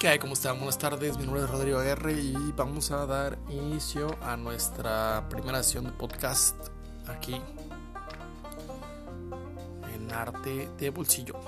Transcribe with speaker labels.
Speaker 1: ¿Qué hay? ¿Cómo están? Buenas tardes, mi nombre es Rodrigo R y vamos a dar inicio a nuestra primera sesión de podcast aquí en Arte de Bolsillo.